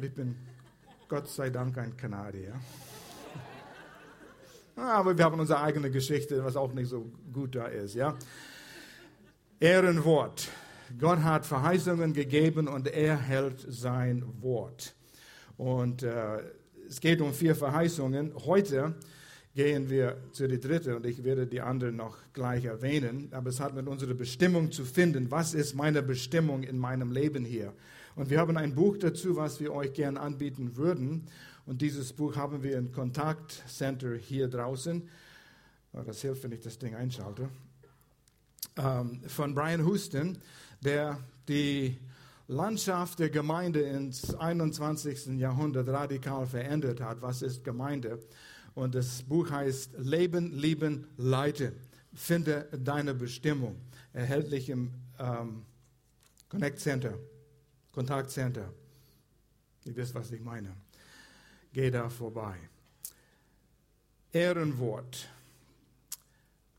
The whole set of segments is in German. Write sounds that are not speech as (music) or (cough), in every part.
Und ich bin Gott sei Dank ein Kanadier. (laughs) Aber wir haben unsere eigene Geschichte, was auch nicht so gut da ist, ja. Ehrenwort. Gott hat Verheißungen gegeben und er hält sein Wort. Und äh, es geht um vier Verheißungen. Heute gehen wir zu der dritten und ich werde die anderen noch gleich erwähnen. Aber es hat mit unserer Bestimmung zu finden. Was ist meine Bestimmung in meinem Leben hier? Und wir haben ein Buch dazu, was wir euch gern anbieten würden. Und dieses Buch haben wir im Kontaktcenter hier draußen. Das hilft, wenn ich das Ding einschalte. Ähm, von Brian Houston, der die Landschaft der Gemeinde ins 21. Jahrhundert radikal verändert hat. Was ist Gemeinde? Und das Buch heißt Leben, Lieben, Leiten. Finde deine Bestimmung. Erhältlich im ähm, Connect Center, Kontaktcenter. Ihr wisst, was ich meine. Geh da vorbei. Ehrenwort.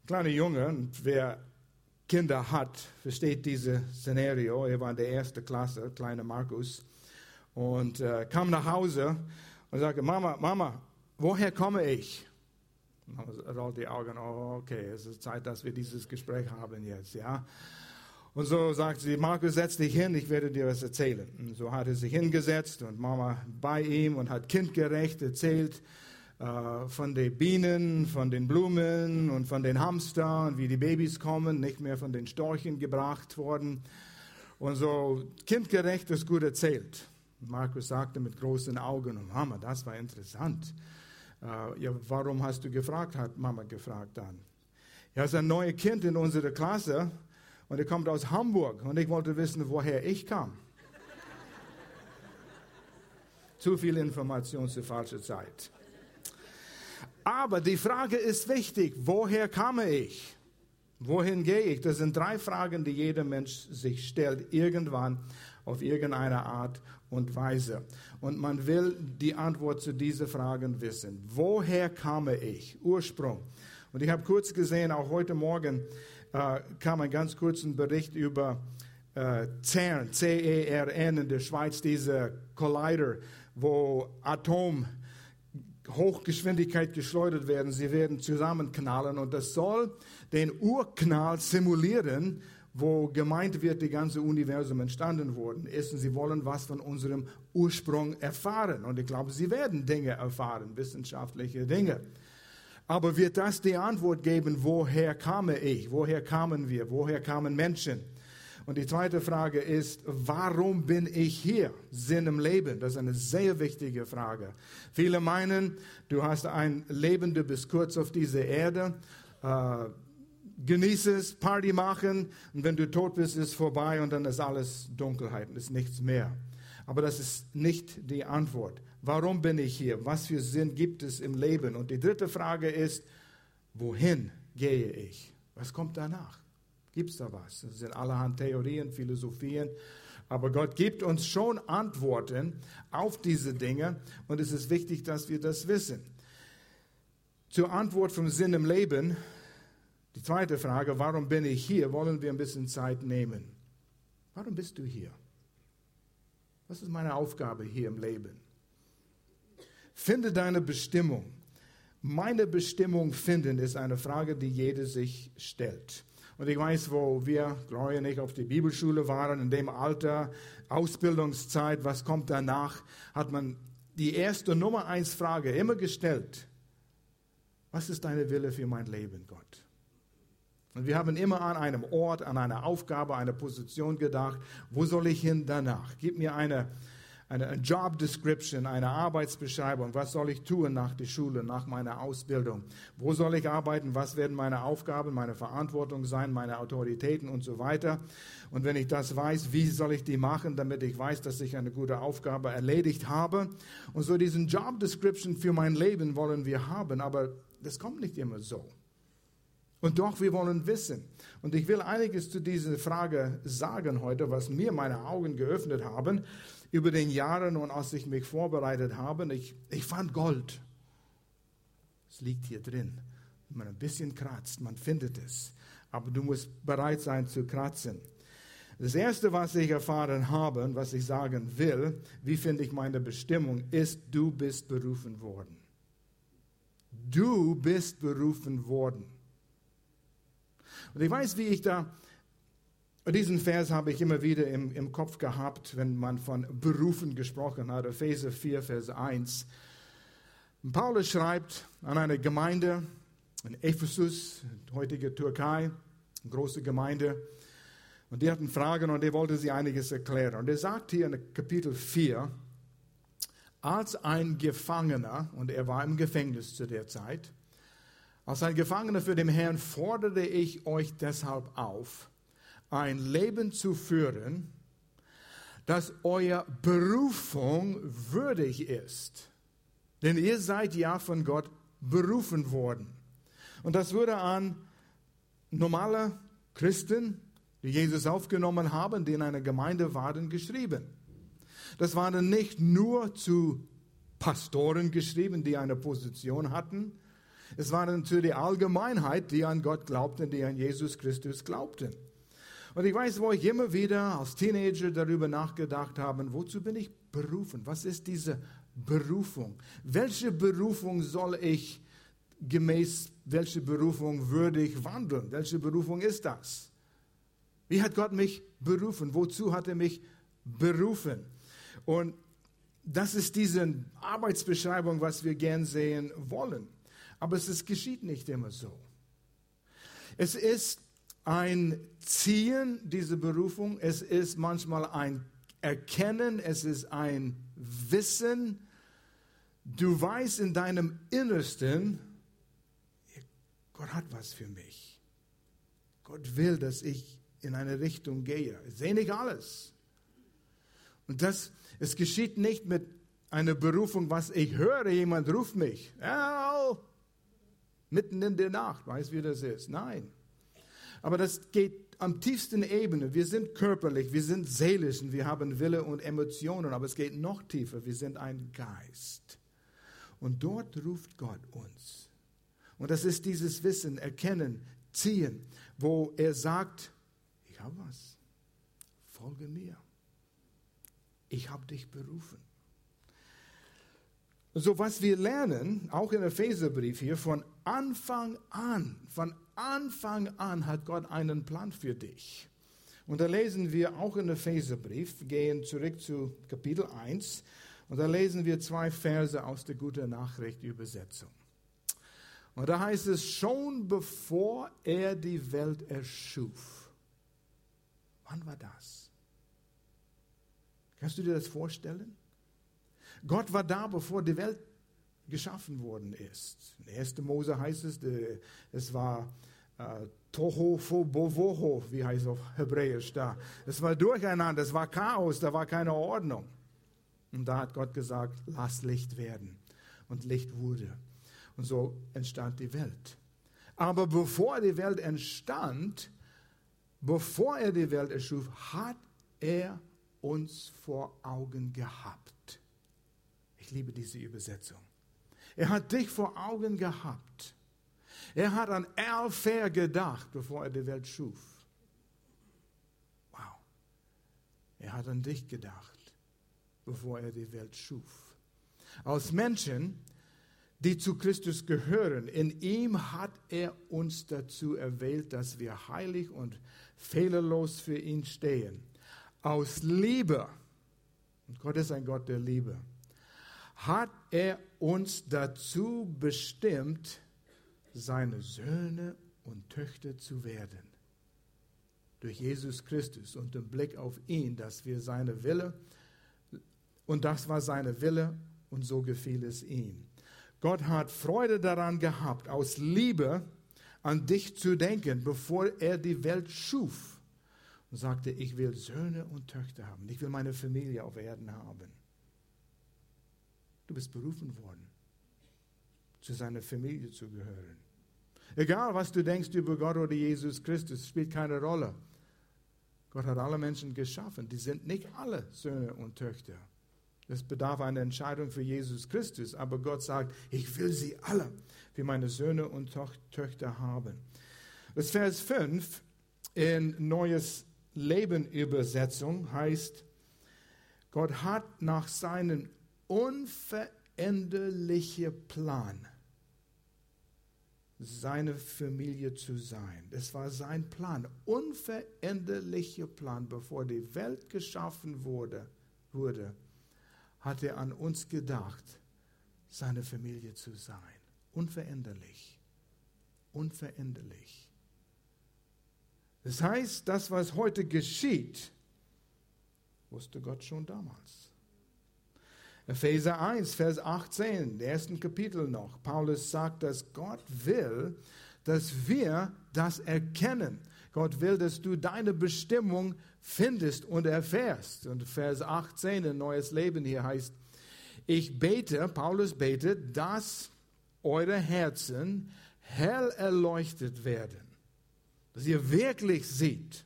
Kleiner Junge, wer Kinder hat, versteht dieses Szenario. Er war in der ersten Klasse, kleiner Markus, und äh, kam nach Hause und sagte, Mama, Mama, woher komme ich? Und rollt die Augen, oh, okay, es ist Zeit, dass wir dieses Gespräch haben jetzt, ja. Und so sagt sie, Markus, setz dich hin, ich werde dir was erzählen. Und so hat er sich hingesetzt und Mama bei ihm und hat kindgerecht erzählt, äh, von den Bienen, von den Blumen und von den Hamstern, wie die Babys kommen, nicht mehr von den Storchen gebracht worden. Und so kindgerecht ist gut erzählt. Markus sagte mit großen Augen, oh Mama, das war interessant. Äh, ja, warum hast du gefragt, hat Mama gefragt dann. Ja, ist ein neues Kind in unserer Klasse und er kommt aus Hamburg und ich wollte wissen, woher ich kam. (laughs) Zu viel Information zur falschen Zeit. Aber die Frage ist wichtig, woher kam ich? Wohin gehe ich? Das sind drei Fragen, die jeder Mensch sich stellt, irgendwann auf irgendeine Art und Weise. Und man will die Antwort zu diesen Fragen wissen. Woher kam ich? Ursprung. Und ich habe kurz gesehen, auch heute Morgen äh, kam ein ganz kurzen Bericht über äh, CERN, C-E-R-N in der Schweiz, diese Collider, wo Atom Hochgeschwindigkeit geschleudert werden. Sie werden zusammenknallen und das soll den Urknall simulieren, wo gemeint wird, die ganze Universum entstanden worden ist. Und sie wollen was von unserem Ursprung erfahren. Und ich glaube, sie werden Dinge erfahren, wissenschaftliche Dinge. Aber wird das die Antwort geben, woher kam ich? Woher kamen wir? Woher kamen Menschen? Und die zweite Frage ist, warum bin ich hier? Sinn im Leben. Das ist eine sehr wichtige Frage. Viele meinen, du hast ein Leben, du bist kurz auf dieser Erde. Äh, genieße es, Party machen und wenn du tot bist, ist vorbei und dann ist alles Dunkelheit ist nichts mehr. Aber das ist nicht die Antwort. Warum bin ich hier? Was für Sinn gibt es im Leben? Und die dritte Frage ist, wohin gehe ich? Was kommt danach? Gibt es da was? Das sind allerhand Theorien, Philosophien. Aber Gott gibt uns schon Antworten auf diese Dinge und es ist wichtig, dass wir das wissen. Zur Antwort vom Sinn im Leben, die zweite Frage, warum bin ich hier, wollen wir ein bisschen Zeit nehmen. Warum bist du hier? Was ist meine Aufgabe hier im Leben? Finde deine Bestimmung. Meine Bestimmung finden ist eine Frage, die jeder sich stellt. Und ich weiß, wo wir, und ich, auf die Bibelschule waren, in dem Alter, Ausbildungszeit, was kommt danach, hat man die erste Nummer eins Frage immer gestellt. Was ist deine Wille für mein Leben, Gott? Und wir haben immer an einem Ort, an einer Aufgabe, einer Position gedacht. Wo soll ich hin danach? Gib mir eine, eine Job Description, eine Arbeitsbeschreibung. Was soll ich tun nach der Schule, nach meiner Ausbildung? Wo soll ich arbeiten? Was werden meine Aufgaben, meine Verantwortung sein, meine Autoritäten und so weiter? Und wenn ich das weiß, wie soll ich die machen, damit ich weiß, dass ich eine gute Aufgabe erledigt habe? Und so diesen Job Description für mein Leben wollen wir haben, aber das kommt nicht immer so. Und doch, wir wollen wissen. Und ich will einiges zu dieser Frage sagen heute, was mir meine Augen geöffnet haben über den Jahren und als ich mich vorbereitet habe, ich, ich fand Gold. Es liegt hier drin. Wenn man ein bisschen kratzt, man findet es. Aber du musst bereit sein zu kratzen. Das Erste, was ich erfahren habe und was ich sagen will, wie finde ich meine Bestimmung, ist, du bist berufen worden. Du bist berufen worden. Und ich weiß, wie ich da, diesen Vers habe ich immer wieder im, im Kopf gehabt, wenn man von berufen gesprochen hat, Epheser 4, Vers 1. Und Paulus schreibt an eine Gemeinde in Ephesus, heutige Türkei, eine große Gemeinde, und die hatten Fragen und er wollte sie einiges erklären. Und er sagt hier in Kapitel 4, als ein Gefangener, und er war im Gefängnis zu der Zeit, als ein Gefangener für den Herrn fordere ich euch deshalb auf, ein Leben zu führen, das eurer Berufung würdig ist. Denn ihr seid ja von Gott berufen worden. Und das wurde an normale Christen, die Jesus aufgenommen haben, die in einer Gemeinde waren, geschrieben. Das waren nicht nur zu Pastoren geschrieben, die eine Position hatten, es waren zu der Allgemeinheit, die an Gott glaubten, die an Jesus Christus glaubten. Und ich weiß, wo ich immer wieder als Teenager darüber nachgedacht habe, wozu bin ich berufen? Was ist diese Berufung? Welche Berufung soll ich gemäß, welche Berufung würde ich wandeln? Welche Berufung ist das? Wie hat Gott mich berufen? Wozu hat er mich berufen? Und das ist diese Arbeitsbeschreibung, was wir gern sehen wollen. Aber es ist, geschieht nicht immer so. Es ist ein Ziehen, diese Berufung. Es ist manchmal ein Erkennen. Es ist ein Wissen. Du weißt in deinem Innersten, Gott hat was für mich. Gott will, dass ich in eine Richtung gehe. Ich sehe nicht alles. Und das, es geschieht nicht mit einer Berufung, was ich höre, jemand ruft mich. Al, mitten in der Nacht, weißt wie das ist? Nein. Aber das geht am tiefsten Ebene. Wir sind körperlich, wir sind seelisch und wir haben Wille und Emotionen, aber es geht noch tiefer. Wir sind ein Geist. Und dort ruft Gott uns. Und das ist dieses Wissen, Erkennen, Ziehen, wo er sagt, ich habe was, folge mir. Ich habe dich berufen. So was wir lernen, auch im Epheserbrief hier, von Anfang an, von Anfang an hat Gott einen Plan für dich. Und da lesen wir auch in Epheserbrief, gehen zurück zu Kapitel 1, und da lesen wir zwei Verse aus der Gute Nachricht Übersetzung. Und da heißt es, schon bevor er die Welt erschuf. Wann war das? Kannst du dir das vorstellen? Gott war da, bevor die Welt geschaffen worden ist. In 1. Mose heißt es, es war äh, Toho Bovoho, wie heißt es auf Hebräisch da. Es war Durcheinander, es war Chaos, da war keine Ordnung. Und da hat Gott gesagt, lass Licht werden. Und Licht wurde. Und so entstand die Welt. Aber bevor die Welt entstand, bevor er die Welt erschuf, hat er uns vor Augen gehabt. Ich liebe diese Übersetzung. Er hat dich vor Augen gehabt. Er hat an Alfair gedacht, bevor er die Welt schuf. Wow. Er hat an dich gedacht, bevor er die Welt schuf. Als Menschen, die zu Christus gehören, in ihm hat er uns dazu erwählt, dass wir heilig und fehlerlos für ihn stehen. Aus Liebe, und Gott ist ein Gott der Liebe, hat er uns dazu bestimmt, seine Söhne und Töchter zu werden. Durch Jesus Christus und den Blick auf ihn, dass wir seine Wille, und das war seine Wille, und so gefiel es ihm. Gott hat Freude daran gehabt, aus Liebe an dich zu denken, bevor er die Welt schuf. Und sagte, ich will Söhne und Töchter haben. Ich will meine Familie auf Erden haben. Du bist berufen worden, zu seiner Familie zu gehören. Egal, was du denkst über Gott oder Jesus Christus, spielt keine Rolle. Gott hat alle Menschen geschaffen. Die sind nicht alle Söhne und Töchter. Es bedarf einer Entscheidung für Jesus Christus, aber Gott sagt, ich will sie alle für meine Söhne und Töchter haben. Das Vers 5 in Neues Leben Übersetzung heißt, Gott hat nach seinem unveränderlichen Plan seine Familie zu sein. Das war sein Plan, unveränderlicher Plan, bevor die Welt geschaffen wurde, wurde, hat er an uns gedacht, seine Familie zu sein. Unveränderlich. Unveränderlich. Das heißt, das, was heute geschieht, wusste Gott schon damals. Epheser 1, Vers 18, der ersten Kapitel noch. Paulus sagt, dass Gott will, dass wir das erkennen. Gott will, dass du deine Bestimmung findest und erfährst. Und Vers 18, ein neues Leben hier heißt, ich bete, Paulus betet, dass eure Herzen hell erleuchtet werden, dass ihr wirklich seht,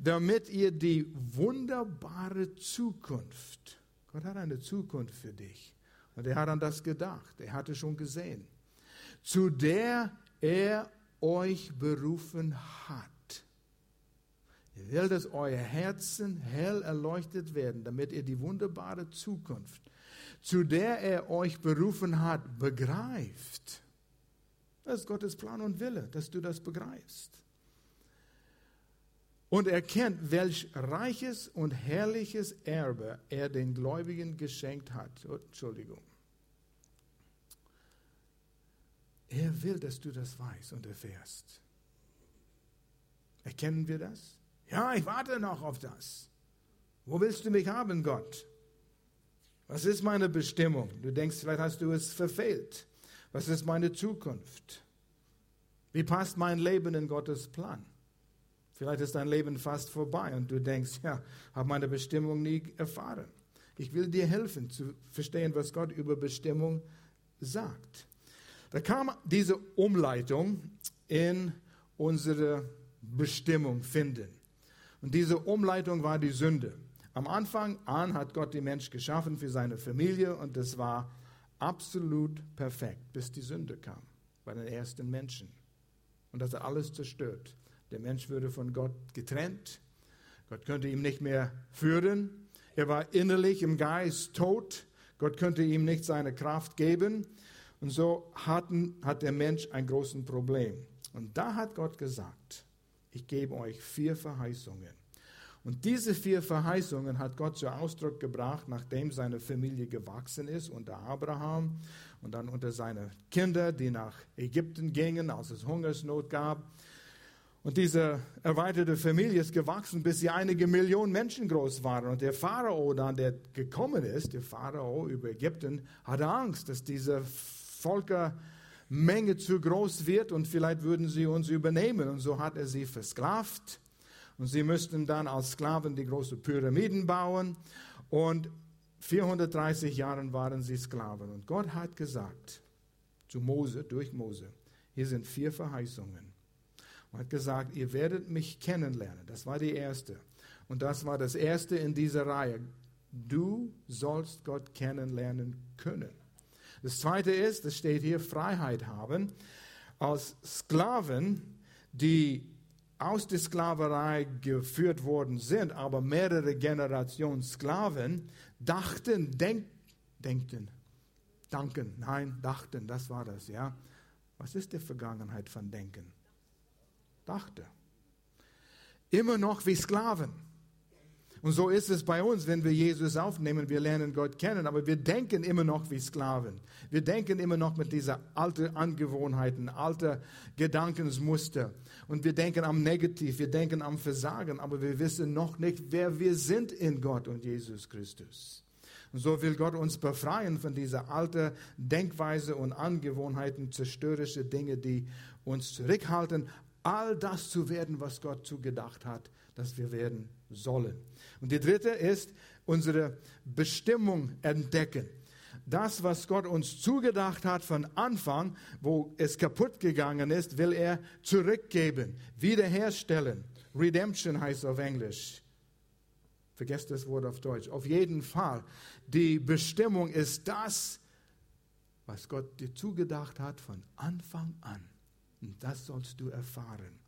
damit ihr die wunderbare Zukunft, Gott hat eine Zukunft für dich. Und er hat an das gedacht. Er hatte schon gesehen. Zu der er euch berufen hat. Er will, dass euer Herzen hell erleuchtet werden, damit ihr die wunderbare Zukunft, zu der er euch berufen hat, begreift. Das ist Gottes Plan und Wille, dass du das begreifst und erkennt, welch reiches und herrliches Erbe er den Gläubigen geschenkt hat. Oh, Entschuldigung. Er will, dass du das weißt und erfährst. Erkennen wir das? Ja, ich warte noch auf das. Wo willst du mich haben, Gott? Was ist meine Bestimmung? Du denkst, vielleicht hast du es verfehlt. Was ist meine Zukunft? Wie passt mein Leben in Gottes Plan? Vielleicht ist dein Leben fast vorbei und du denkst, ja, habe meine Bestimmung nie erfahren. Ich will dir helfen zu verstehen, was Gott über Bestimmung sagt. Da kam diese Umleitung in unsere Bestimmung finden. Und diese Umleitung war die Sünde. Am Anfang an hat Gott den Mensch geschaffen für seine Familie und das war absolut perfekt, bis die Sünde kam bei den ersten Menschen. Und das hat alles zerstört. Der Mensch würde von Gott getrennt. Gott könnte ihm nicht mehr führen. Er war innerlich im Geist tot. Gott könnte ihm nicht seine Kraft geben. Und so hatten, hat der Mensch ein großes Problem. Und da hat Gott gesagt, ich gebe euch vier Verheißungen. Und diese vier Verheißungen hat Gott zu Ausdruck gebracht, nachdem seine Familie gewachsen ist unter Abraham und dann unter seine Kinder, die nach Ägypten gingen, als es Hungersnot gab. Und diese erweiterte Familie ist gewachsen, bis sie einige Millionen Menschen groß waren. Und der Pharao dann, der gekommen ist, der Pharao über Ägypten, hatte Angst, dass diese Völkermenge zu groß wird und vielleicht würden sie uns übernehmen. Und so hat er sie versklavt. Und sie müssten dann als Sklaven die großen Pyramiden bauen. Und 430 Jahre waren sie Sklaven. Und Gott hat gesagt zu Mose, durch Mose, hier sind vier Verheißungen und hat gesagt, ihr werdet mich kennenlernen. Das war die erste. Und das war das erste in dieser Reihe. Du sollst Gott kennenlernen können. Das zweite ist, es steht hier, Freiheit haben. Als Sklaven, die aus der Sklaverei geführt worden sind, aber mehrere Generationen Sklaven, dachten, denk, denkten, danken, nein, dachten, das war das, ja. Was ist die Vergangenheit von Denken? Dachte. Immer noch wie Sklaven. Und so ist es bei uns, wenn wir Jesus aufnehmen, wir lernen Gott kennen, aber wir denken immer noch wie Sklaven. Wir denken immer noch mit dieser alten Angewohnheiten, alten Gedankensmuster. Und wir denken am Negativ, wir denken am Versagen, aber wir wissen noch nicht, wer wir sind in Gott und Jesus Christus. Und so will Gott uns befreien von dieser alten Denkweise und Angewohnheiten, zerstörerische Dinge, die uns zurückhalten, all das zu werden, was Gott zugedacht hat, dass wir werden sollen. Und die dritte ist unsere Bestimmung entdecken. Das, was Gott uns zugedacht hat von Anfang, wo es kaputt gegangen ist, will er zurückgeben, wiederherstellen. Redemption heißt auf Englisch. Vergesst das Wort auf Deutsch. Auf jeden Fall. Die Bestimmung ist das, was Gott dir zugedacht hat von Anfang an. Und das sollst du erfahren.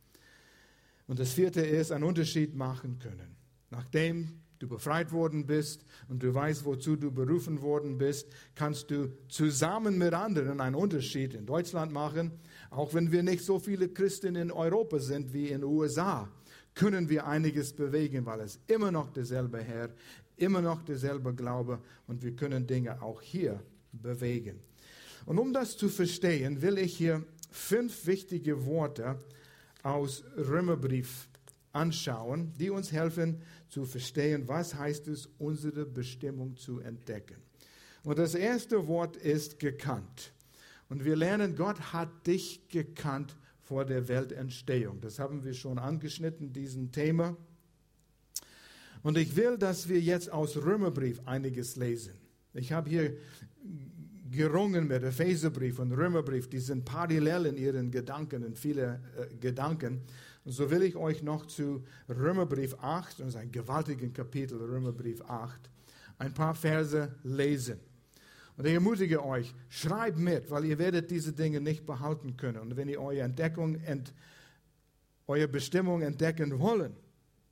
Und das vierte ist, einen Unterschied machen können. Nachdem du befreit worden bist und du weißt, wozu du berufen worden bist, kannst du zusammen mit anderen einen Unterschied in Deutschland machen. Auch wenn wir nicht so viele Christen in Europa sind wie in den USA, können wir einiges bewegen, weil es immer noch derselbe Herr, immer noch derselbe Glaube und wir können Dinge auch hier bewegen. Und um das zu verstehen, will ich hier fünf wichtige Worte aus Römerbrief anschauen, die uns helfen zu verstehen, was heißt es, unsere Bestimmung zu entdecken. Und das erste Wort ist gekannt. Und wir lernen, Gott hat dich gekannt vor der Weltentstehung. Das haben wir schon angeschnitten, diesen Thema. Und ich will, dass wir jetzt aus Römerbrief einiges lesen. Ich habe hier gerungen mit Epheserbrief und Römerbrief, die sind parallel in ihren Gedanken, in viele äh, Gedanken. Und so will ich euch noch zu Römerbrief 8, das ist ein gewaltiges Kapitel, Römerbrief 8, ein paar Verse lesen. Und ich ermutige euch, schreibt mit, weil ihr werdet diese Dinge nicht behalten können. Und wenn ihr eure Entdeckung, ent, eure Bestimmung entdecken wollen,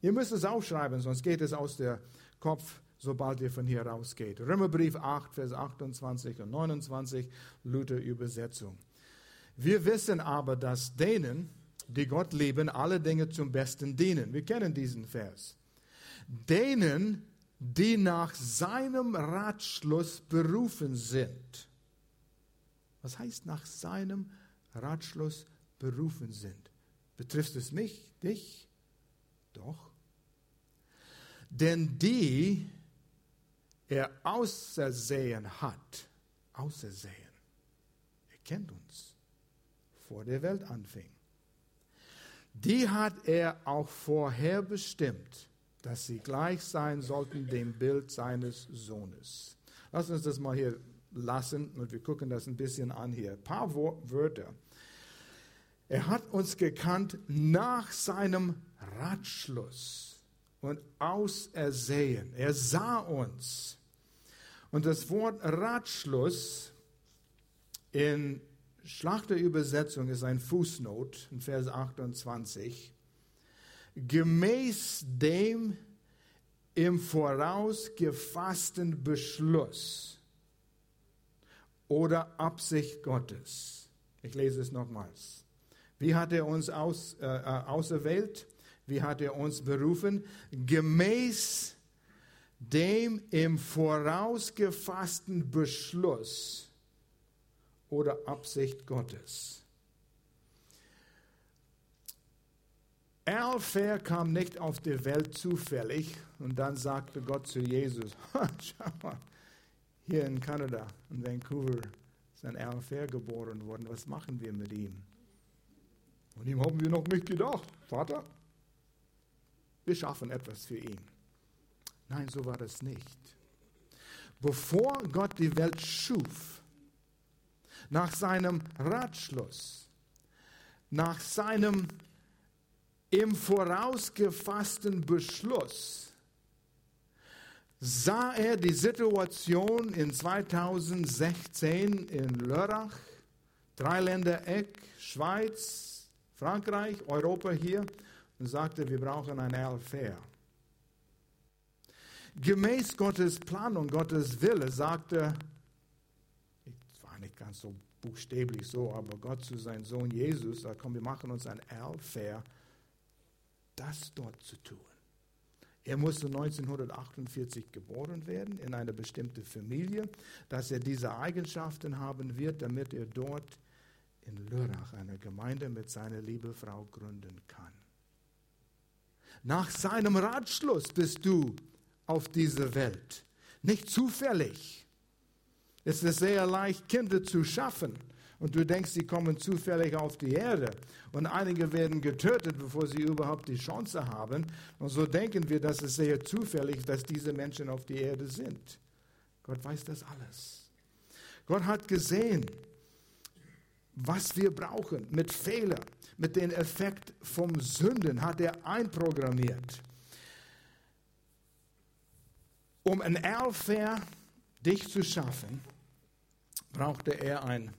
ihr müsst es aufschreiben, sonst geht es aus der Kopf sobald ihr von hier rausgeht. Römerbrief 8, Vers 28 und 29, Luther Übersetzung. Wir wissen aber, dass denen, die Gott lieben, alle Dinge zum Besten dienen. Wir kennen diesen Vers. Denen, die nach seinem Ratschluss berufen sind. Was heißt nach seinem Ratschluss berufen sind? Betrifft es mich, dich? Doch. Denn die, er ausersehen hat, ausersehen, er kennt uns, vor der Welt anfing, die hat er auch vorher bestimmt, dass sie gleich sein sollten dem Bild seines Sohnes. Lass uns das mal hier lassen und wir gucken das ein bisschen an hier. Ein paar Wörter. Er hat uns gekannt nach seinem Ratschluss und ausersehen. Er sah uns. Und das Wort Ratschluss in Schlachterübersetzung ist ein Fußnot in Vers 28. Gemäß dem im Voraus gefassten Beschluss oder Absicht Gottes. Ich lese es nochmals. Wie hat er uns aus, äh, äh auserwählt? Wie hat er uns berufen? Gemäß dem im vorausgefassten Beschluss oder Absicht Gottes. Al Fair kam nicht auf die Welt zufällig und dann sagte Gott zu Jesus, (laughs) schau mal, hier in Kanada, in Vancouver, ist ein Al Fair geboren worden, was machen wir mit ihm? Und ihm haben wir noch nicht gedacht, Vater, wir schaffen etwas für ihn. Nein, so war das nicht. Bevor Gott die Welt schuf, nach seinem Ratschluss, nach seinem im vorausgefassten Beschluss, sah er die Situation in 2016 in Lörrach, Dreiländereck, Schweiz, Frankreich, Europa hier und sagte, wir brauchen ein Alfair gemäß Gottes Plan und Gottes Wille sagte, es war nicht ganz so buchstäblich so, aber Gott zu seinem Sohn Jesus, da komm, wir machen uns ein Erfair, das dort zu tun. Er musste 1948 geboren werden in eine bestimmte Familie, dass er diese Eigenschaften haben wird, damit er dort in Lörrach eine Gemeinde mit seiner lieben Frau gründen kann. Nach seinem Ratschluss bist du auf diese Welt. Nicht zufällig. Es ist sehr leicht, Kinder zu schaffen. Und du denkst, sie kommen zufällig auf die Erde. Und einige werden getötet, bevor sie überhaupt die Chance haben. Und so denken wir, dass es sehr zufällig, dass diese Menschen auf die Erde sind. Gott weiß das alles. Gott hat gesehen, was wir brauchen mit Fehler, mit dem Effekt vom Sünden hat er einprogrammiert. Um ein Erfair dich zu schaffen, brauchte er ein,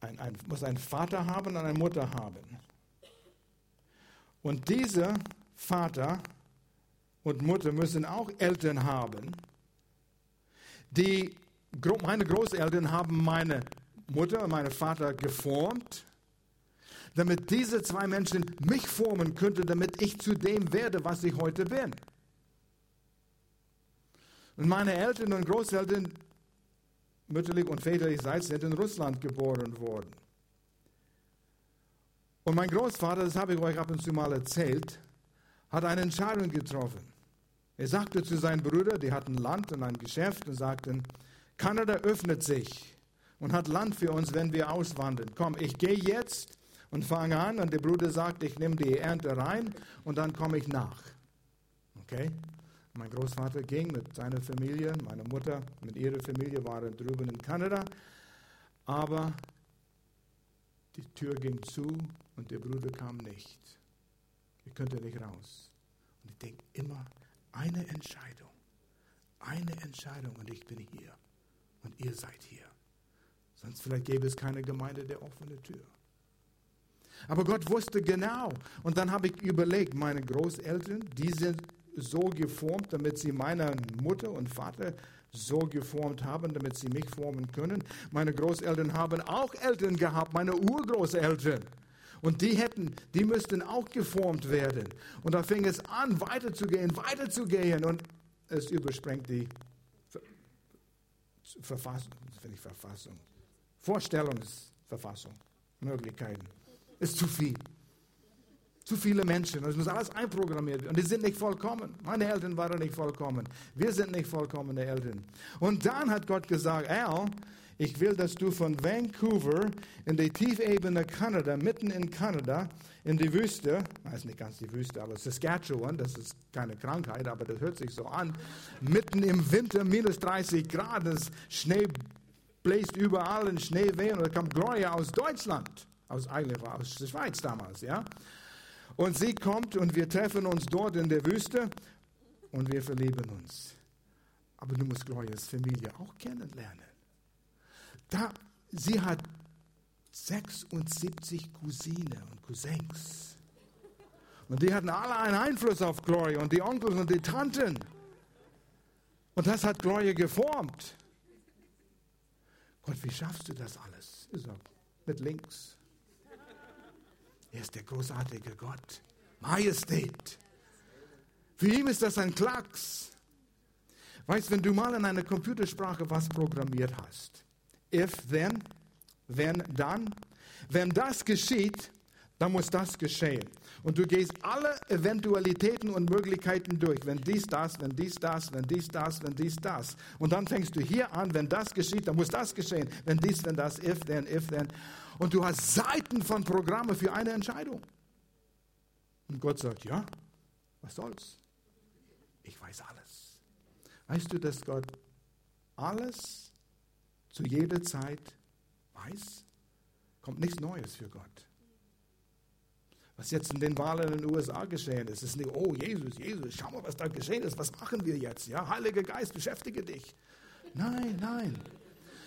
ein, ein, muss einen Vater haben und eine Mutter haben. Und dieser Vater und Mutter müssen auch Eltern haben, die, meine Großeltern haben meine Mutter und meinen Vater geformt, damit diese zwei Menschen mich formen könnten, damit ich zu dem werde, was ich heute bin. Und meine Eltern und Großeltern, mütterlich und väterlichseits, sind in Russland geboren worden. Und mein Großvater, das habe ich euch ab und zu mal erzählt, hat eine Entscheidung getroffen. Er sagte zu seinen Brüdern, die hatten Land und ein Geschäft und sagten, Kanada öffnet sich und hat Land für uns, wenn wir auswandern. Komm, ich gehe jetzt und fange an. Und der Bruder sagt, ich nehme die Ernte rein und dann komme ich nach. Okay? Mein Großvater ging mit seiner Familie, meine Mutter mit ihrer Familie waren drüben in Kanada, aber die Tür ging zu und der Bruder kam nicht. Ich könnte nicht raus. Und ich denke immer, eine Entscheidung, eine Entscheidung und ich bin hier und ihr seid hier. Sonst vielleicht gäbe es keine Gemeinde der offenen Tür. Aber Gott wusste genau. Und dann habe ich überlegt, meine Großeltern, die sind so geformt, damit sie meine Mutter und Vater so geformt haben, damit sie mich formen können. Meine Großeltern haben auch Eltern gehabt, meine Urgroßeltern. Und die hätten, die müssten auch geformt werden. Und da fing es an, weiterzugehen, weiterzugehen. Und es übersprengt die Verfassung, das Verfassung, Vorstellungsverfassung, Möglichkeiten. Ist zu viel. Zu viele Menschen. Es muss alles einprogrammiert werden. Und die sind nicht vollkommen. Meine Eltern waren nicht vollkommen. Wir sind nicht vollkommene Eltern. Und dann hat Gott gesagt, Al, ich will, dass du von Vancouver in die Tiefebene Kanada, mitten in Kanada, in die Wüste, weiß nicht ganz die Wüste, aber Saskatchewan, das ist keine Krankheit, aber das hört sich so an, mitten im Winter, minus 30 Grad, das Schnee bläst überall in Schneewehen und da kommt Gloria aus Deutschland, aus, eigentlich aus der Schweiz damals, ja. Und sie kommt und wir treffen uns dort in der Wüste und wir verlieben uns. Aber du musst Glorias Familie auch kennenlernen. Da, sie hat 76 Cousine und Cousins. Und die hatten alle einen Einfluss auf Gloria und die Onkels und die Tanten. Und das hat Gloria geformt. Gott, wie schaffst du das alles? Ich sag, mit links. Er ist der großartige Gott. Majestät. Für ihn ist das ein Klacks. Weißt, wenn du mal in einer Computersprache was programmiert hast, if, then, wenn, dann, wenn das geschieht, dann muss das geschehen. Und du gehst alle Eventualitäten und Möglichkeiten durch. Wenn dies, das, wenn dies, das, wenn dies, das, wenn dies, das. Und dann fängst du hier an, wenn das geschieht, dann muss das geschehen. Wenn dies, wenn das, if, then, if, then. Und du hast Seiten von Programmen für eine Entscheidung. Und Gott sagt, ja, was soll's? Ich weiß alles. Weißt du, dass Gott alles zu jeder Zeit weiß? Kommt nichts Neues für Gott. Was jetzt in den Wahlen in den USA geschehen ist, ist nicht, oh Jesus, Jesus, schau mal, was da geschehen ist, was machen wir jetzt? Ja, Heiliger Geist, beschäftige dich. Nein, nein.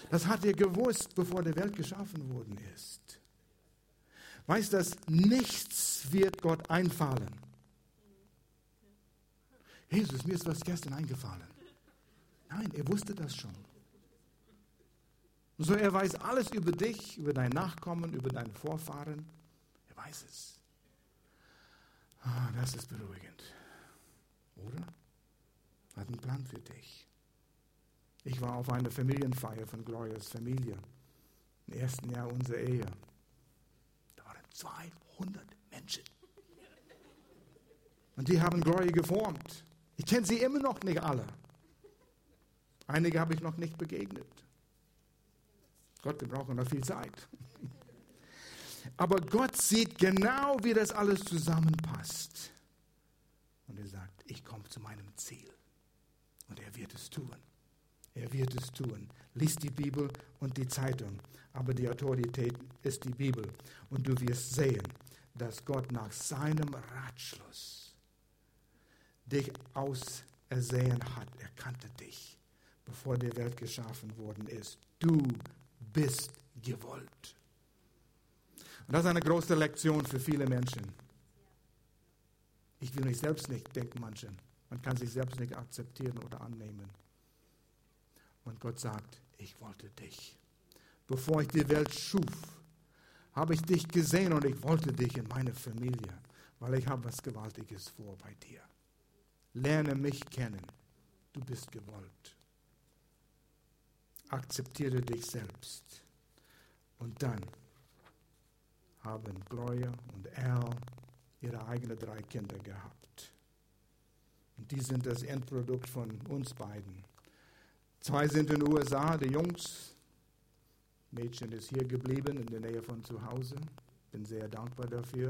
Das hat er gewusst, bevor die Welt geschaffen worden ist. Weißt du, nichts wird Gott einfallen. Jesus, mir ist was gestern eingefallen. Nein, er wusste das schon. So, er weiß alles über dich, über dein Nachkommen, über deine Vorfahren. Er weiß es. Ah, das ist beruhigend. Oder? Hat einen Plan für dich. Ich war auf einer Familienfeier von Glorias Familie im ersten Jahr unserer Ehe. Da waren 200 Menschen. Und die haben Gloria geformt. Ich kenne sie immer noch nicht alle. Einige habe ich noch nicht begegnet. Gott, wir brauchen noch viel Zeit. Aber Gott sieht genau, wie das alles zusammenpasst. Und er sagt, ich komme zu meinem Ziel. Und er wird es tun. Er wird es tun. Lies die Bibel und die Zeitung. Aber die Autorität ist die Bibel. Und du wirst sehen, dass Gott nach seinem Ratschluss dich ausersehen hat. Er kannte dich, bevor die Welt geschaffen worden ist. Du bist gewollt. Und das ist eine große Lektion für viele Menschen. Ich will mich selbst nicht, denken manche. Man kann sich selbst nicht akzeptieren oder annehmen. Und Gott sagt, ich wollte dich. Bevor ich die Welt schuf, habe ich dich gesehen und ich wollte dich in meine Familie, weil ich habe was Gewaltiges vor bei dir. Lerne mich kennen. Du bist gewollt. Akzeptiere dich selbst. Und dann haben Gloria und Al ihre eigenen drei Kinder gehabt. Und die sind das Endprodukt von uns beiden. Zwei sind in den USA, die Jungs. Mädchen ist hier geblieben, in der Nähe von zu Hause. Bin sehr dankbar dafür.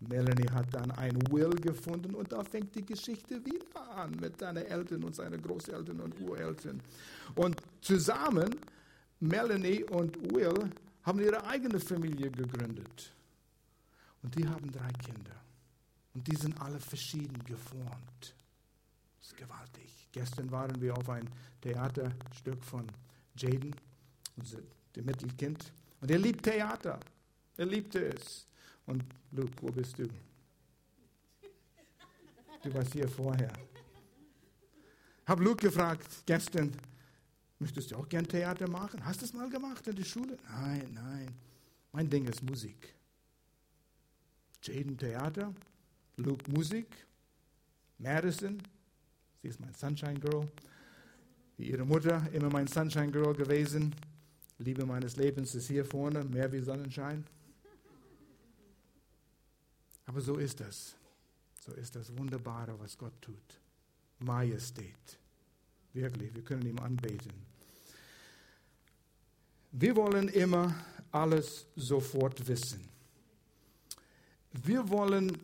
Melanie hat dann ein Will gefunden und da fängt die Geschichte wieder an mit seinen Eltern und seinen Großeltern und Ureltern. Und zusammen, Melanie und Will haben ihre eigene Familie gegründet. Und die haben drei Kinder. Und die sind alle verschieden geformt. Das ist gewaltig. Gestern waren wir auf ein Theaterstück von Jaden, dem Mittelkind. Und er liebt Theater. Er liebte es. Und Luke, wo bist du? Du warst hier vorher. Ich habe Luke gefragt gestern, möchtest du auch gern Theater machen? Hast du es mal gemacht in der Schule? Nein, nein. Mein Ding ist Musik. Jaden Theater, Luke Musik, Madison, sie ist mein Sunshine Girl, wie ihre Mutter immer mein Sunshine Girl gewesen. Liebe meines Lebens ist hier vorne, mehr wie Sonnenschein. Aber so ist das. So ist das Wunderbare, was Gott tut. Majestät. Wirklich, wir können ihm anbeten. Wir wollen immer alles sofort wissen. Wir wollen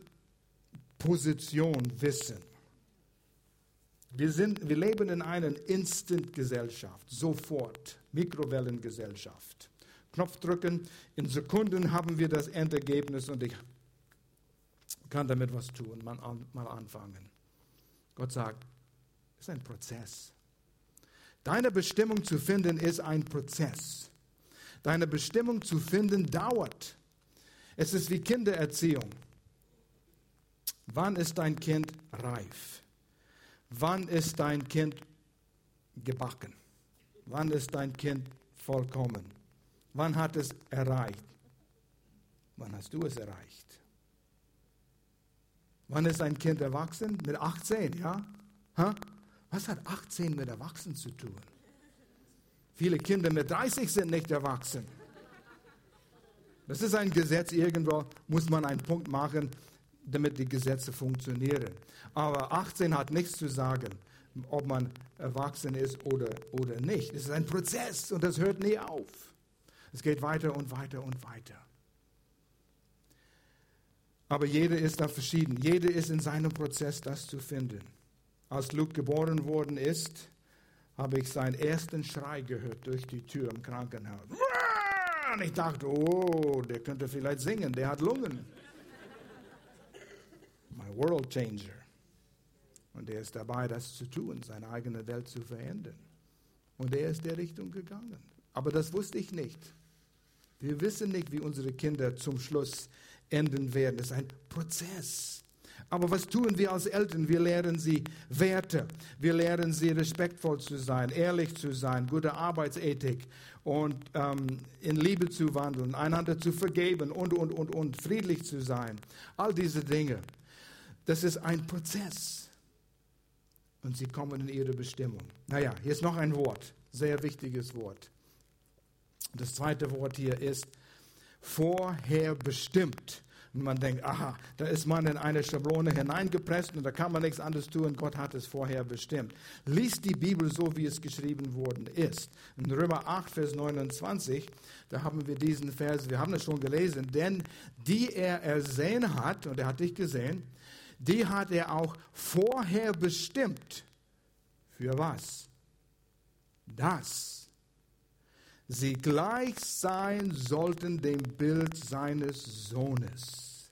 Position wissen. Wir, sind, wir leben in einer Instant-Gesellschaft, sofort, Mikrowellengesellschaft. Knopf drücken, in Sekunden haben wir das Endergebnis und ich kann damit was tun, mal, mal anfangen. Gott sagt, es ist ein Prozess. Deine Bestimmung zu finden ist ein Prozess. Deine Bestimmung zu finden dauert. Es ist wie Kindererziehung. Wann ist dein Kind reif? Wann ist dein Kind gebacken? Wann ist dein Kind vollkommen? Wann hat es erreicht? Wann hast du es erreicht? Wann ist ein Kind erwachsen? Mit 18, ja? Ha? Was hat 18 mit Erwachsenen zu tun? Viele Kinder mit 30 sind nicht erwachsen. Das ist ein Gesetz, irgendwo muss man einen Punkt machen, damit die Gesetze funktionieren. Aber 18 hat nichts zu sagen, ob man erwachsen ist oder, oder nicht. Es ist ein Prozess und das hört nie auf. Es geht weiter und weiter und weiter. Aber jeder ist da verschieden. Jeder ist in seinem Prozess, das zu finden. Als Luke geboren worden ist, habe ich seinen ersten Schrei gehört durch die Tür im Krankenhaus. Und ich dachte, oh, der könnte vielleicht singen, der hat Lungen. My world changer. Und er ist dabei, das zu tun, seine eigene Welt zu verändern. Und er ist der Richtung gegangen. Aber das wusste ich nicht. Wir wissen nicht, wie unsere Kinder zum Schluss enden werden. Das ist ein Prozess. Aber was tun wir als Eltern? Wir lehren sie Werte. Wir lehren sie respektvoll zu sein, ehrlich zu sein, gute Arbeitsethik und ähm, in Liebe zu wandeln, einander zu vergeben und, und, und, und friedlich zu sein. All diese Dinge. Das ist ein Prozess. Und sie kommen in ihre Bestimmung. Naja, hier ist noch ein Wort, sehr wichtiges Wort. Das zweite Wort hier ist vorherbestimmt. Und man denkt, aha, da ist man in eine Schablone hineingepresst und da kann man nichts anderes tun. Gott hat es vorher bestimmt. Lies die Bibel so, wie es geschrieben worden ist. In Römer 8, Vers 29, da haben wir diesen Vers, wir haben es schon gelesen, denn die er ersehen hat, und er hat dich gesehen, die hat er auch vorher bestimmt. Für was? Das sie gleich sein sollten dem Bild seines Sohnes.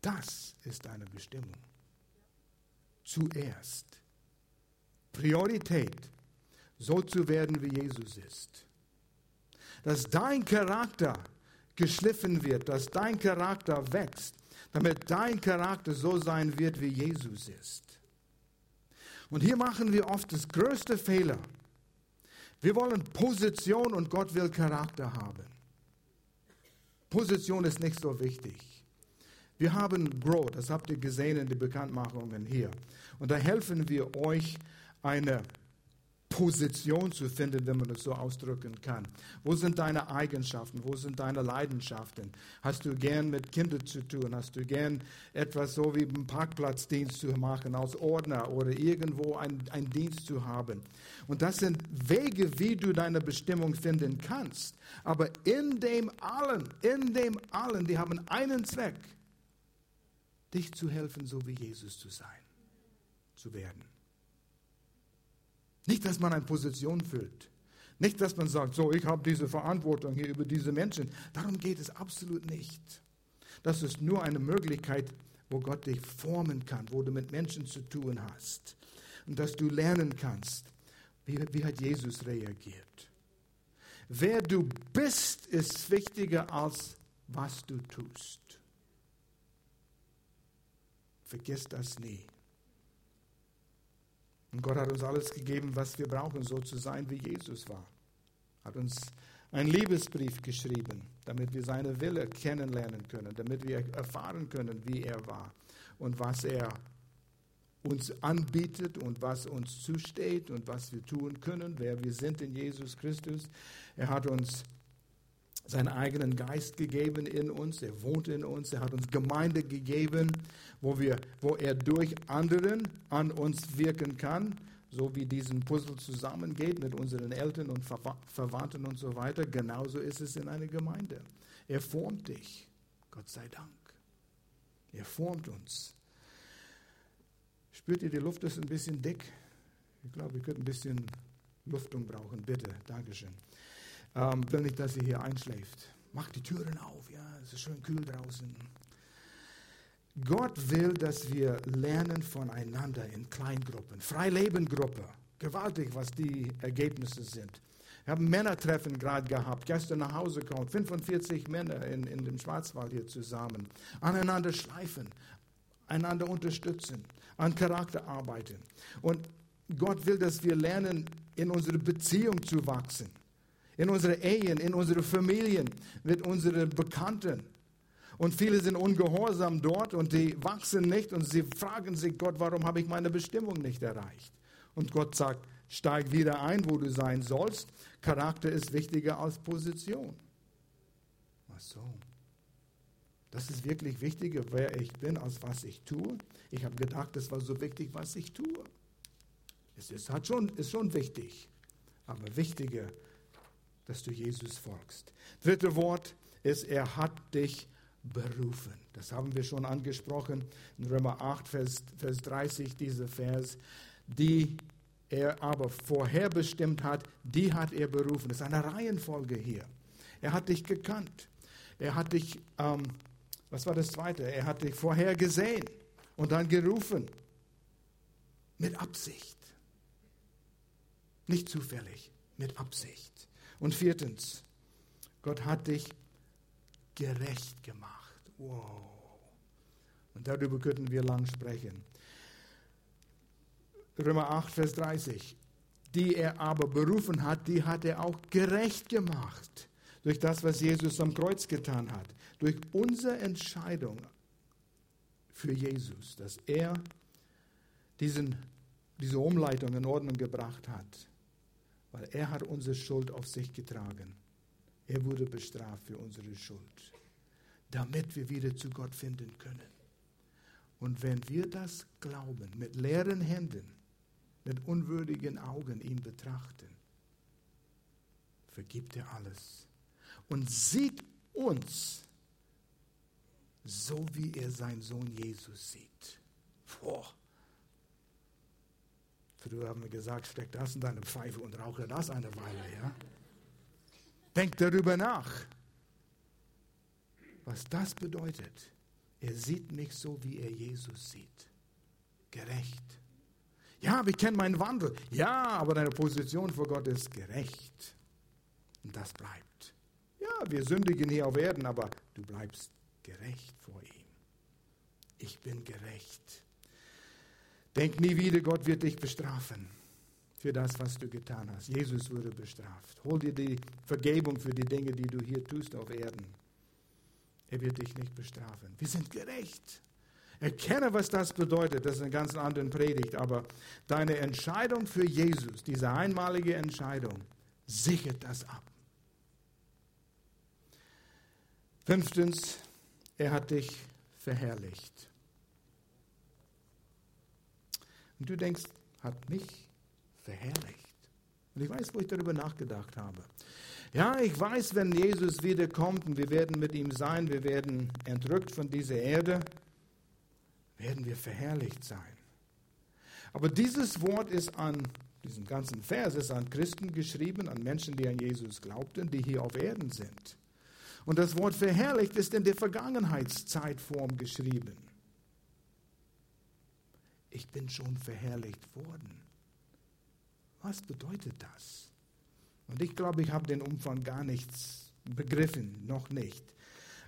Das ist deine Bestimmung. Zuerst. Priorität, so zu werden, wie Jesus ist. Dass dein Charakter geschliffen wird, dass dein Charakter wächst, damit dein Charakter so sein wird, wie Jesus ist. Und hier machen wir oft das größte Fehler. Wir wollen Position und Gott will Charakter haben. Position ist nicht so wichtig. Wir haben Grow, das habt ihr gesehen in den Bekanntmachungen hier. Und da helfen wir euch, eine Position zu finden, wenn man das so ausdrücken kann. Wo sind deine Eigenschaften? Wo sind deine Leidenschaften? Hast du gern mit Kindern zu tun? Hast du gern etwas so wie einen Parkplatzdienst zu machen als Ordner oder irgendwo einen Dienst zu haben? Und das sind Wege, wie du deine Bestimmung finden kannst. Aber in dem allen, in dem allen, die haben einen Zweck, dich zu helfen, so wie Jesus zu sein, zu werden. Nicht, dass man eine Position füllt. Nicht, dass man sagt, so, ich habe diese Verantwortung hier über diese Menschen. Darum geht es absolut nicht. Das ist nur eine Möglichkeit, wo Gott dich formen kann, wo du mit Menschen zu tun hast. Und dass du lernen kannst, wie, wie hat Jesus reagiert. Wer du bist, ist wichtiger als was du tust. Vergiss das nie. Und Gott hat uns alles gegeben, was wir brauchen, so zu sein, wie Jesus war. Hat uns einen Liebesbrief geschrieben, damit wir seine Wille kennenlernen können, damit wir erfahren können, wie er war und was er uns anbietet und was uns zusteht und was wir tun können, wer wir sind in Jesus Christus. Er hat uns seinen eigenen Geist gegeben in uns, er wohnt in uns, er hat uns Gemeinde gegeben, wo, wir, wo er durch anderen an uns wirken kann, so wie diesen Puzzle zusammengeht mit unseren Eltern und Ver Verwandten und so weiter. Genauso ist es in einer Gemeinde. Er formt dich, Gott sei Dank. Er formt uns. Spürt ihr, die Luft ist ein bisschen dick? Ich glaube, wir könnten ein bisschen Luftung brauchen. Bitte, Dankeschön. Ähm, will nicht, dass ihr hier einschläft. Macht die Türen auf, ja, es ist schön kühl draußen. Gott will, dass wir lernen voneinander in Kleingruppen, Freilebengruppe. Gewaltig, was die Ergebnisse sind. Wir haben Männertreffen gerade gehabt, gestern nach Hause gekommen, 45 Männer in, in dem Schwarzwald hier zusammen. Aneinander schleifen, einander unterstützen, an Charakter arbeiten. Und Gott will, dass wir lernen, in unsere Beziehung zu wachsen in unsere Ehen, in unsere Familien, mit unseren Bekannten. Und viele sind ungehorsam dort und die wachsen nicht und sie fragen sich, Gott, warum habe ich meine Bestimmung nicht erreicht? Und Gott sagt, steig wieder ein, wo du sein sollst. Charakter ist wichtiger als Position. Ach so. Das ist wirklich wichtiger, wer ich bin, als was ich tue. Ich habe gedacht, das war so wichtig, was ich tue. Es ist, hat schon, ist schon wichtig, aber wichtiger dass du Jesus folgst. Dritte Wort ist, er hat dich berufen. Das haben wir schon angesprochen in Römer 8, Vers, Vers 30, dieser Vers. Die er aber vorherbestimmt hat, die hat er berufen. Das ist eine Reihenfolge hier. Er hat dich gekannt. Er hat dich, ähm, was war das zweite? Er hat dich vorhergesehen und dann gerufen. Mit Absicht. Nicht zufällig, mit Absicht. Und viertens, Gott hat dich gerecht gemacht. Wow. Und darüber könnten wir lang sprechen. Römer 8, Vers 30. Die er aber berufen hat, die hat er auch gerecht gemacht. Durch das, was Jesus am Kreuz getan hat. Durch unsere Entscheidung für Jesus, dass er diesen, diese Umleitung in Ordnung gebracht hat weil er hat unsere Schuld auf sich getragen. Er wurde bestraft für unsere Schuld, damit wir wieder zu Gott finden können. Und wenn wir das glauben, mit leeren Händen, mit unwürdigen Augen ihn betrachten, vergibt er alles und sieht uns so, wie er seinen Sohn Jesus sieht. Boah. Früher haben wir gesagt, steck das in deine Pfeife und rauche das eine Weile. Ja? Denk darüber nach, was das bedeutet. Er sieht mich so, wie er Jesus sieht. Gerecht. Ja, wir kennen meinen Wandel. Ja, aber deine Position vor Gott ist gerecht. Und das bleibt. Ja, wir sündigen hier auf Erden, aber du bleibst gerecht vor ihm. ich bin gerecht. Denk nie wieder, Gott wird dich bestrafen für das, was du getan hast. Jesus wurde bestraft. Hol dir die Vergebung für die Dinge, die du hier tust auf Erden. Er wird dich nicht bestrafen. Wir sind gerecht. Erkenne, was das bedeutet. Das ist eine ganz andere Predigt. Aber deine Entscheidung für Jesus, diese einmalige Entscheidung, sichert das ab. Fünftens, er hat dich verherrlicht. Und du denkst, hat mich verherrlicht. Und ich weiß, wo ich darüber nachgedacht habe. Ja, ich weiß, wenn Jesus wiederkommt und wir werden mit ihm sein, wir werden entrückt von dieser Erde, werden wir verherrlicht sein. Aber dieses Wort ist an, diesen ganzen Vers ist an Christen geschrieben, an Menschen, die an Jesus glaubten, die hier auf Erden sind. Und das Wort verherrlicht ist in der Vergangenheitszeitform geschrieben. Ich bin schon verherrlicht worden. Was bedeutet das? Und ich glaube, ich habe den Umfang gar nichts begriffen, noch nicht.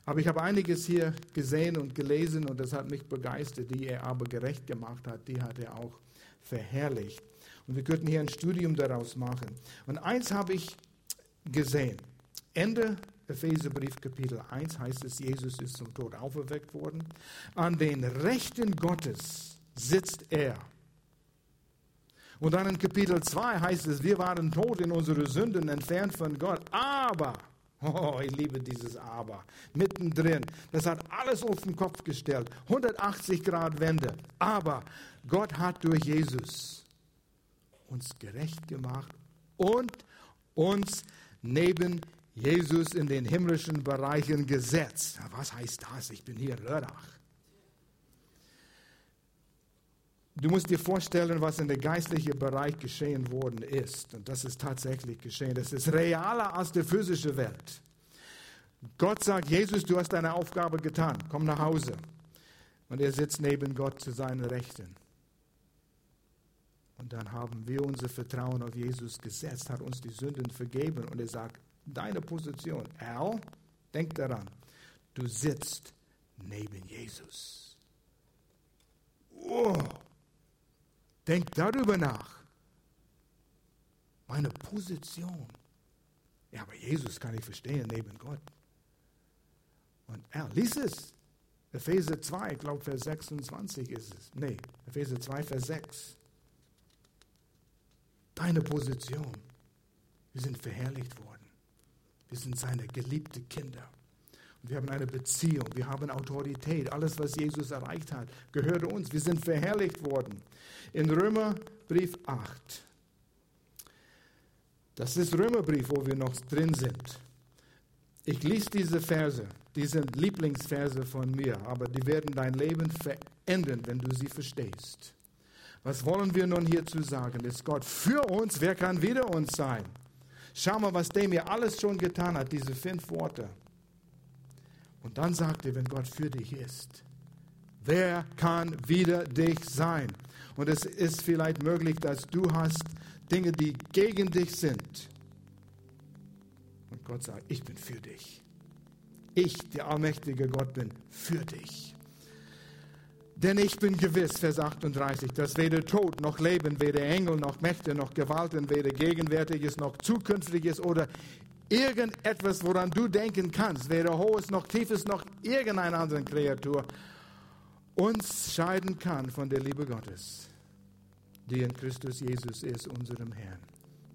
Aber ich habe einiges hier gesehen und gelesen und das hat mich begeistert. Die er aber gerecht gemacht hat, die hat er auch verherrlicht. Und wir könnten hier ein Studium daraus machen. Und eins habe ich gesehen. Ende Epheserbrief Kapitel 1 heißt es, Jesus ist zum Tod auferweckt worden. An den Rechten Gottes sitzt er. Und dann in Kapitel 2 heißt es, wir waren tot in unsere Sünden, entfernt von Gott. Aber, oh, ich liebe dieses Aber, mittendrin, das hat alles auf den Kopf gestellt. 180 Grad Wende. Aber Gott hat durch Jesus uns gerecht gemacht und uns neben Jesus in den himmlischen Bereichen gesetzt. Was heißt das? Ich bin hier Lörrach. Du musst dir vorstellen, was in der geistlichen Bereich geschehen worden ist. Und das ist tatsächlich geschehen. Das ist realer als die physische Welt. Gott sagt, Jesus, du hast deine Aufgabe getan. Komm nach Hause. Und er sitzt neben Gott zu seinen Rechten. Und dann haben wir unser Vertrauen auf Jesus gesetzt, hat uns die Sünden vergeben. Und er sagt, deine Position, Al, denk daran, du sitzt neben Jesus. Oh. Denk darüber nach. Meine Position. Ja, aber Jesus kann ich verstehen neben Gott. Und er lies es. Epheser 2, ich glaube Vers 26 ist es. Nee, Epheser 2, Vers 6. Deine Position. Wir sind verherrlicht worden. Wir sind seine geliebten Kinder. Wir haben eine Beziehung, wir haben Autorität. Alles, was Jesus erreicht hat, gehört uns. Wir sind verherrlicht worden. In Römerbrief 8. Das ist Römerbrief, wo wir noch drin sind. Ich lese diese Verse, die sind Lieblingsverse von mir, aber die werden dein Leben verändern, wenn du sie verstehst. Was wollen wir nun hierzu sagen? Ist Gott für uns? Wer kann wider uns sein? Schau mal, was der mir alles schon getan hat, diese fünf Worte. Und dann sagt er, wenn Gott für dich ist, wer kann wider dich sein? Und es ist vielleicht möglich, dass du hast Dinge, die gegen dich sind. Und Gott sagt, ich bin für dich. Ich, der allmächtige Gott, bin für dich. Denn ich bin gewiss, Vers 38, dass weder Tod noch Leben, weder Engel noch Mächte noch Gewalten, weder Gegenwärtiges noch Zukünftiges oder irgendetwas, woran du denken kannst, weder Hohes noch Tiefes noch irgendeine andere Kreatur, uns scheiden kann von der Liebe Gottes, die in Christus Jesus ist, unserem Herrn.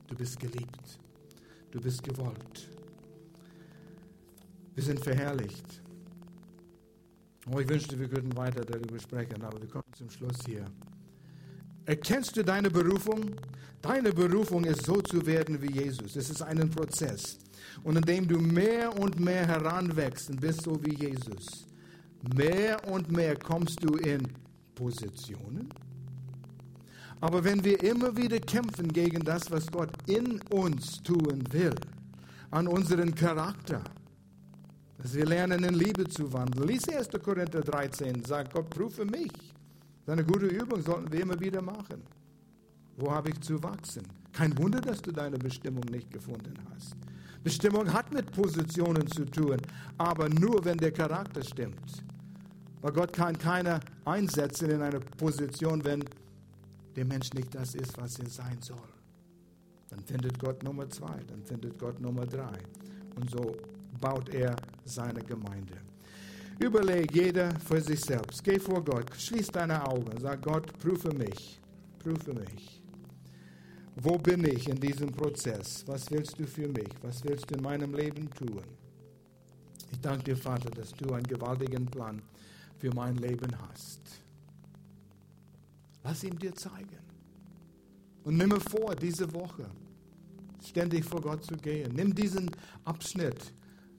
Du bist geliebt. Du bist gewollt. Wir sind verherrlicht. Oh, ich wünschte, wir könnten weiter darüber sprechen, aber wir kommen zum Schluss hier. Erkennst du deine Berufung? Deine Berufung ist so zu werden wie Jesus. Es ist ein Prozess. Und indem du mehr und mehr heranwächst und bist so wie Jesus, mehr und mehr kommst du in Positionen. Aber wenn wir immer wieder kämpfen gegen das, was Gott in uns tun will, an unseren Charakter, dass wir lernen, in Liebe zu wandeln. Lies 1. Korinther 13, sagt Gott, prüfe mich. Das ist eine gute Übung, sollten wir immer wieder machen. Wo habe ich zu wachsen? Kein Wunder, dass du deine Bestimmung nicht gefunden hast. Bestimmung hat mit Positionen zu tun, aber nur wenn der Charakter stimmt. Weil Gott kann keiner einsetzen in eine Position, wenn der Mensch nicht das ist, was er sein soll. Dann findet Gott Nummer zwei, dann findet Gott Nummer drei. Und so baut er seine Gemeinde. Überleg jeder für sich selbst. Geh vor Gott, schließ deine Augen, sag Gott, prüfe mich, prüfe mich. Wo bin ich in diesem Prozess? Was willst du für mich? Was willst du in meinem Leben tun? Ich danke dir, Vater, dass du einen gewaltigen Plan für mein Leben hast. Lass ihn dir zeigen. Und nimm vor, diese Woche ständig vor Gott zu gehen. Nimm diesen Abschnitt,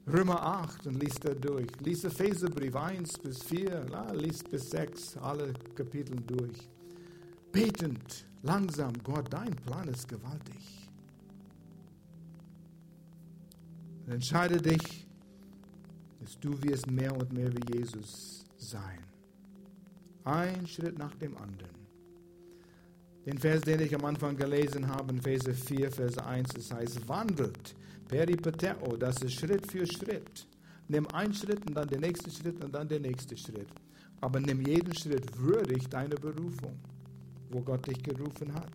Römer 8, und lies da durch. Lies Epheserbrief 1 bis 4, lies bis 6, alle Kapitel durch. Betend, langsam, Gott, dein Plan ist gewaltig. Und entscheide dich, dass du wirst mehr und mehr wie Jesus sein. Ein Schritt nach dem anderen. Den Vers, den ich am Anfang gelesen habe, in Vers 4, Vers 1, es heißt, wandelt, peripateo, das ist Schritt für Schritt. Nimm einen Schritt und dann den nächsten Schritt und dann den nächsten Schritt. Aber nimm jeden Schritt würdig deine Berufung, wo Gott dich gerufen hat.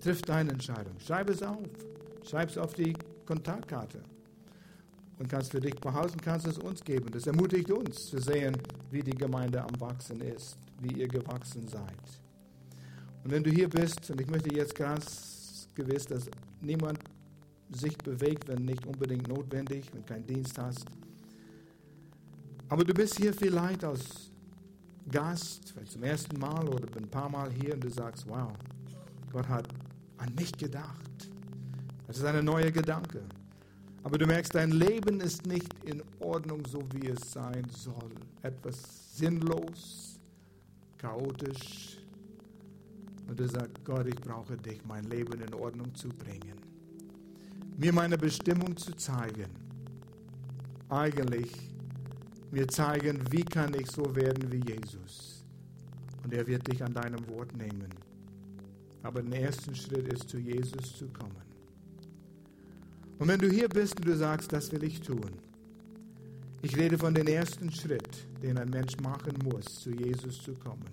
Triff deine Entscheidung. Schreib es auf. Schreib es auf die Kontaktkarte. Und kannst für dich behalten, kannst es uns geben. Das ermutigt uns zu sehen, wie die Gemeinde am Wachsen ist, wie ihr gewachsen seid. Und wenn du hier bist, und ich möchte jetzt ganz gewiss, dass niemand sich bewegt, wenn nicht unbedingt notwendig, wenn kein Dienst hast. Aber du bist hier vielleicht als Gast, vielleicht zum ersten Mal oder ein paar Mal hier und du sagst, wow, Gott hat an mich gedacht. Das ist ein neuer Gedanke. Aber du merkst, dein Leben ist nicht in Ordnung, so wie es sein soll. Etwas sinnlos, chaotisch, und er sagt, Gott, ich brauche dich, mein Leben in Ordnung zu bringen. Mir meine Bestimmung zu zeigen. Eigentlich mir zeigen, wie kann ich so werden wie Jesus. Und er wird dich an deinem Wort nehmen. Aber der erste Schritt ist, zu Jesus zu kommen. Und wenn du hier bist und du sagst, das will ich tun, ich rede von dem ersten Schritt, den ein Mensch machen muss, zu Jesus zu kommen.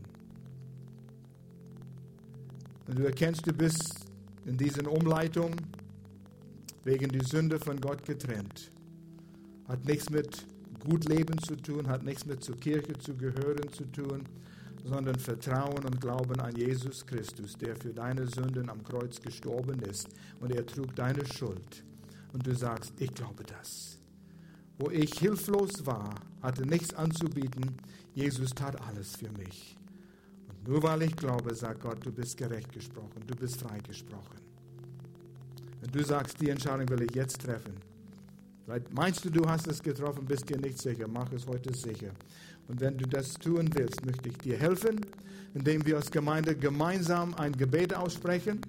Und du erkennst, du bist in diesen Umleitungen wegen der Sünde von Gott getrennt. Hat nichts mit gut leben zu tun, hat nichts mit zur Kirche zu gehören zu tun, sondern Vertrauen und Glauben an Jesus Christus, der für deine Sünden am Kreuz gestorben ist und er trug deine Schuld. Und du sagst, ich glaube das. Wo ich hilflos war, hatte nichts anzubieten, Jesus tat alles für mich. Nur weil ich glaube, sagt Gott, du bist gerecht gesprochen, du bist frei gesprochen. Wenn du sagst, die Entscheidung will ich jetzt treffen, Vielleicht meinst du, du hast es getroffen, bist dir nicht sicher, mach es heute sicher. Und wenn du das tun willst, möchte ich dir helfen, indem wir als Gemeinde gemeinsam ein Gebet aussprechen,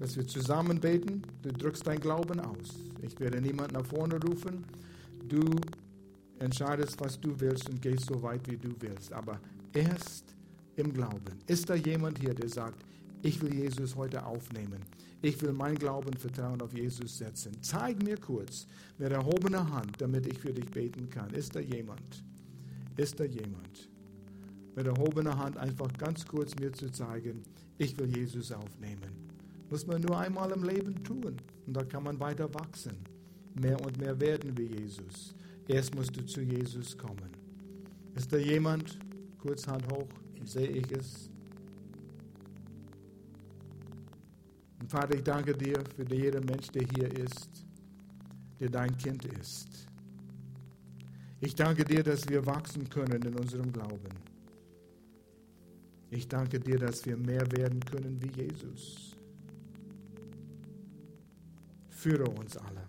dass wir zusammen beten. Du drückst dein Glauben aus. Ich werde niemanden nach vorne rufen. Du entscheidest, was du willst und gehst so weit, wie du willst. Aber erst im Glauben. Ist da jemand hier, der sagt, ich will Jesus heute aufnehmen. Ich will mein Glauben, Vertrauen auf Jesus setzen. Zeig mir kurz mit erhobener Hand, damit ich für dich beten kann. Ist da jemand? Ist da jemand? Mit erhobener Hand einfach ganz kurz mir zu zeigen, ich will Jesus aufnehmen. Muss man nur einmal im Leben tun. Und da kann man weiter wachsen. Mehr und mehr werden wie Jesus. Erst musst du zu Jesus kommen. Ist da jemand? Kurz Hand hoch sehe ich es. Und Vater, ich danke dir für jeden Mensch, der hier ist, der dein Kind ist. Ich danke dir, dass wir wachsen können in unserem Glauben. Ich danke dir, dass wir mehr werden können wie Jesus. Führe uns alle.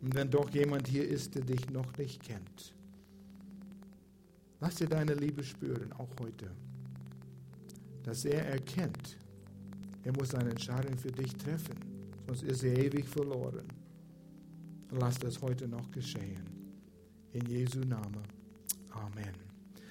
Und wenn doch jemand hier ist, der dich noch nicht kennt, lass dir deine Liebe spüren, auch heute dass er erkennt, er muss eine Entscheidung für dich treffen, sonst ist er ewig verloren. Lass das heute noch geschehen. In Jesu Namen. Amen.